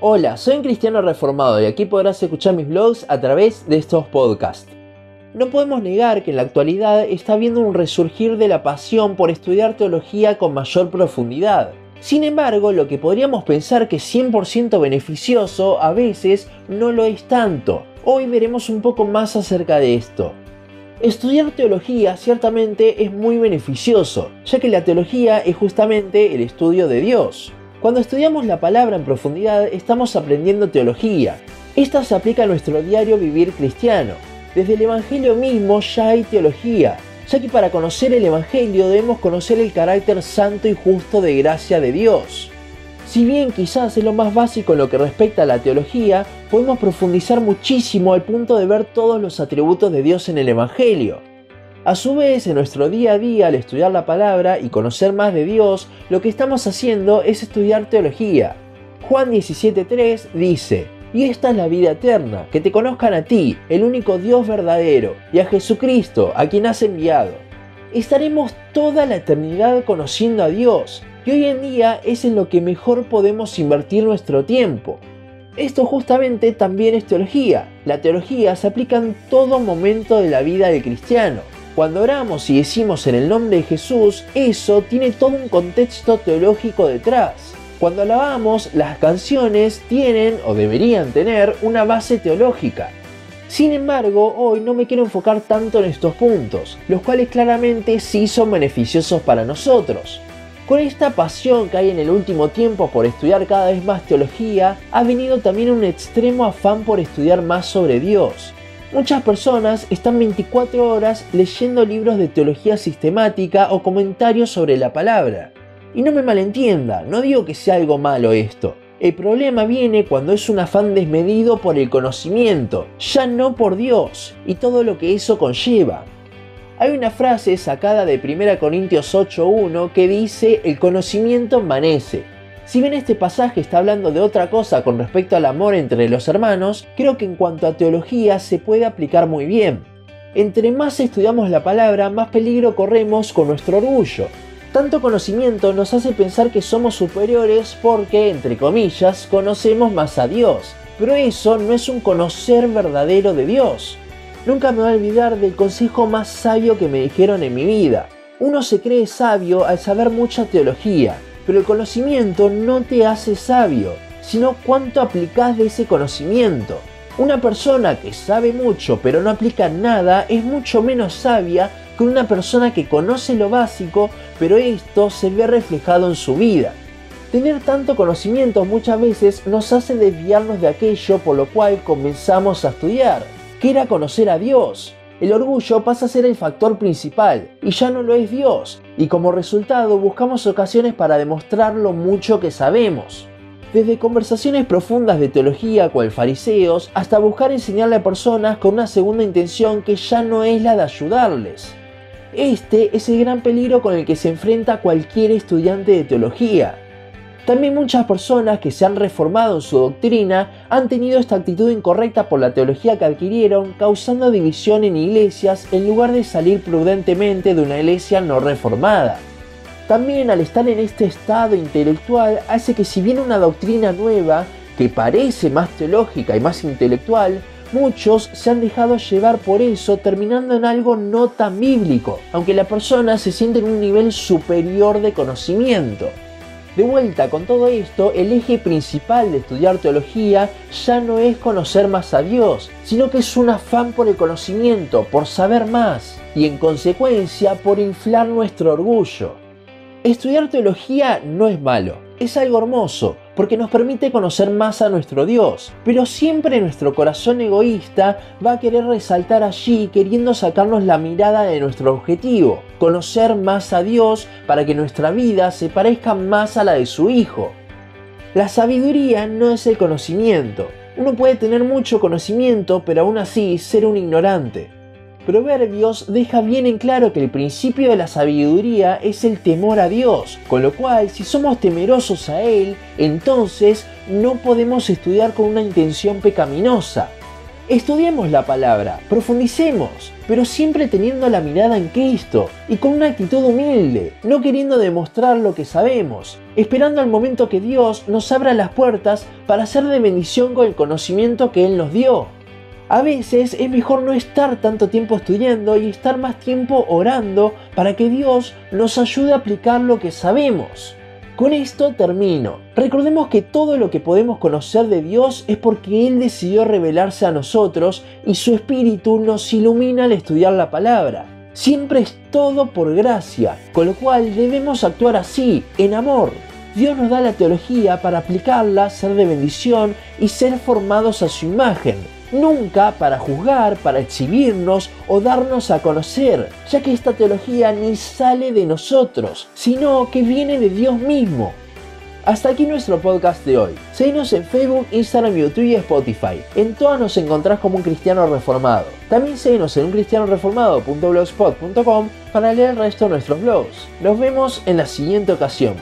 Hola, soy un cristiano reformado y aquí podrás escuchar mis blogs a través de estos podcasts. No podemos negar que en la actualidad está habiendo un resurgir de la pasión por estudiar teología con mayor profundidad. Sin embargo, lo que podríamos pensar que es 100% beneficioso a veces no lo es tanto. Hoy veremos un poco más acerca de esto. Estudiar teología ciertamente es muy beneficioso, ya que la teología es justamente el estudio de Dios. Cuando estudiamos la palabra en profundidad estamos aprendiendo teología. Esta se aplica a nuestro diario vivir cristiano. Desde el Evangelio mismo ya hay teología, ya que para conocer el Evangelio debemos conocer el carácter santo y justo de gracia de Dios. Si bien quizás es lo más básico en lo que respecta a la teología, podemos profundizar muchísimo al punto de ver todos los atributos de Dios en el Evangelio. A su vez, en nuestro día a día, al estudiar la palabra y conocer más de Dios, lo que estamos haciendo es estudiar teología. Juan 17.3 dice, y esta es la vida eterna, que te conozcan a ti, el único Dios verdadero, y a Jesucristo, a quien has enviado. Estaremos toda la eternidad conociendo a Dios, y hoy en día es en lo que mejor podemos invertir nuestro tiempo. Esto justamente también es teología. La teología se aplica en todo momento de la vida del cristiano. Cuando oramos y decimos en el nombre de Jesús, eso tiene todo un contexto teológico detrás. Cuando alabamos, las canciones tienen o deberían tener una base teológica. Sin embargo, hoy no me quiero enfocar tanto en estos puntos, los cuales claramente sí son beneficiosos para nosotros. Con esta pasión que hay en el último tiempo por estudiar cada vez más teología, ha venido también un extremo afán por estudiar más sobre Dios. Muchas personas están 24 horas leyendo libros de teología sistemática o comentarios sobre la palabra. Y no me malentienda, no digo que sea algo malo esto. El problema viene cuando es un afán desmedido por el conocimiento, ya no por Dios y todo lo que eso conlleva. Hay una frase sacada de 1 Corintios 8.1 que dice el conocimiento envanece, si bien este pasaje está hablando de otra cosa con respecto al amor entre los hermanos, creo que en cuanto a teología se puede aplicar muy bien. Entre más estudiamos la palabra, más peligro corremos con nuestro orgullo. Tanto conocimiento nos hace pensar que somos superiores porque, entre comillas, conocemos más a Dios. Pero eso no es un conocer verdadero de Dios. Nunca me voy a olvidar del consejo más sabio que me dijeron en mi vida. Uno se cree sabio al saber mucha teología, pero el conocimiento no te hace sabio, sino cuánto aplicas de ese conocimiento. Una persona que sabe mucho pero no aplica nada es mucho menos sabia que una persona que conoce lo básico pero esto se ve reflejado en su vida. Tener tanto conocimiento muchas veces nos hace desviarnos de aquello por lo cual comenzamos a estudiar, que era conocer a Dios, el orgullo pasa a ser el factor principal y ya no lo es Dios, y como resultado buscamos ocasiones para demostrar lo mucho que sabemos. Desde conversaciones profundas de teología cual fariseos hasta buscar enseñarle a personas con una segunda intención que ya no es la de ayudarles. Este es el gran peligro con el que se enfrenta cualquier estudiante de teología, también muchas personas que se han reformado en su doctrina han tenido esta actitud incorrecta por la teología que adquirieron, causando división en iglesias en lugar de salir prudentemente de una iglesia no reformada. También al estar en este estado intelectual hace que si viene una doctrina nueva, que parece más teológica y más intelectual, muchos se han dejado llevar por eso terminando en algo no tan bíblico, aunque la persona se siente en un nivel superior de conocimiento. De vuelta con todo esto, el eje principal de estudiar teología ya no es conocer más a Dios, sino que es un afán por el conocimiento, por saber más y en consecuencia por inflar nuestro orgullo. Estudiar teología no es malo, es algo hermoso, porque nos permite conocer más a nuestro Dios, pero siempre nuestro corazón egoísta va a querer resaltar allí queriendo sacarnos la mirada de nuestro objetivo, conocer más a Dios para que nuestra vida se parezca más a la de su Hijo. La sabiduría no es el conocimiento. Uno puede tener mucho conocimiento, pero aún así ser un ignorante. Proverbios deja bien en claro que el principio de la sabiduría es el temor a Dios, con lo cual si somos temerosos a Él, entonces no podemos estudiar con una intención pecaminosa. Estudiemos la palabra, profundicemos, pero siempre teniendo la mirada en Cristo y con una actitud humilde, no queriendo demostrar lo que sabemos, esperando al momento que Dios nos abra las puertas para ser de bendición con el conocimiento que Él nos dio. A veces es mejor no estar tanto tiempo estudiando y estar más tiempo orando para que Dios nos ayude a aplicar lo que sabemos. Con esto termino. Recordemos que todo lo que podemos conocer de Dios es porque Él decidió revelarse a nosotros y su espíritu nos ilumina al estudiar la palabra. Siempre es todo por gracia, con lo cual debemos actuar así, en amor. Dios nos da la teología para aplicarla, ser de bendición y ser formados a su imagen nunca para juzgar, para exhibirnos o darnos a conocer, ya que esta teología ni sale de nosotros, sino que viene de Dios mismo. Hasta aquí nuestro podcast de hoy. Seguinos en Facebook, Instagram, YouTube y Spotify. En todas nos encontrás como un cristiano reformado. También seguinos en uncristianoreformado.blogspot.com para leer el resto de nuestros blogs. Nos vemos en la siguiente ocasión.